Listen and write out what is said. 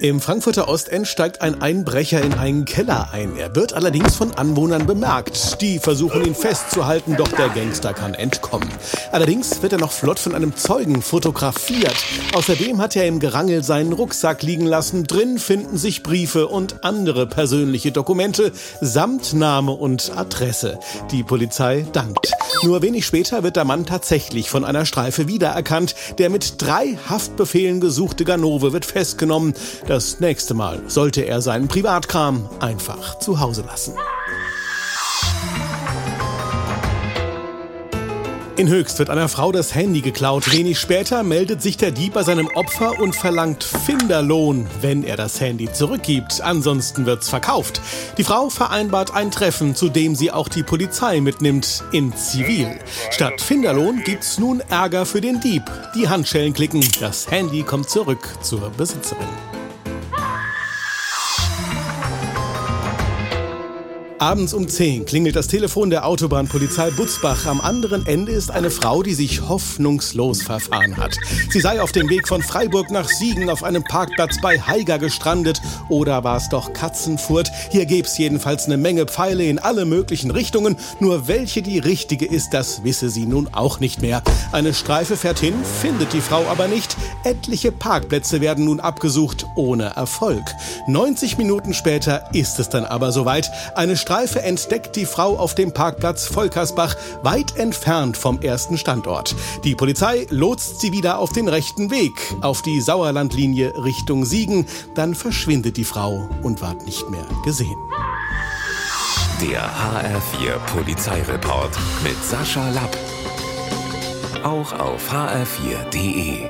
Im Frankfurter Ostend steigt ein Einbrecher in einen Keller ein. Er wird allerdings von Anwohnern bemerkt. Die versuchen ihn festzuhalten, doch der Gangster kann entkommen. Allerdings wird er noch flott von einem Zeugen fotografiert. Außerdem hat er im Gerangel seinen Rucksack liegen lassen. Drin finden sich Briefe und andere persönliche Dokumente samt Name und Adresse. Die Polizei dankt. Nur wenig später wird der Mann tatsächlich von einer Streife wiedererkannt. Der mit drei Haftbefehlen gesuchte Ganove wird festgenommen. Das nächste Mal sollte er seinen Privatkram einfach zu Hause lassen. In Höchst wird einer Frau das Handy geklaut. Wenig später meldet sich der Dieb bei seinem Opfer und verlangt Finderlohn, wenn er das Handy zurückgibt. Ansonsten wird's verkauft. Die Frau vereinbart ein Treffen, zu dem sie auch die Polizei mitnimmt, in Zivil. Statt Finderlohn gibt's nun Ärger für den Dieb. Die Handschellen klicken, das Handy kommt zurück zur Besitzerin. Abends um 10 klingelt das Telefon der Autobahnpolizei Butzbach. Am anderen Ende ist eine Frau, die sich hoffnungslos verfahren hat. Sie sei auf dem Weg von Freiburg nach Siegen auf einem Parkplatz bei Haiger gestrandet. Oder war es doch Katzenfurt? Hier gäb's jedenfalls eine Menge Pfeile in alle möglichen Richtungen. Nur welche die richtige ist, das wisse sie nun auch nicht mehr. Eine Streife fährt hin, findet die Frau aber nicht. Etliche Parkplätze werden nun abgesucht, ohne Erfolg. 90 Minuten später ist es dann aber soweit. Eine Streife entdeckt die Frau auf dem Parkplatz Volkersbach, weit entfernt vom ersten Standort. Die Polizei lotst sie wieder auf den rechten Weg, auf die Sauerlandlinie Richtung Siegen. Dann verschwindet die Frau und ward nicht mehr gesehen. Der HR4 Polizeireport mit Sascha Lapp. Auch auf hr4.de.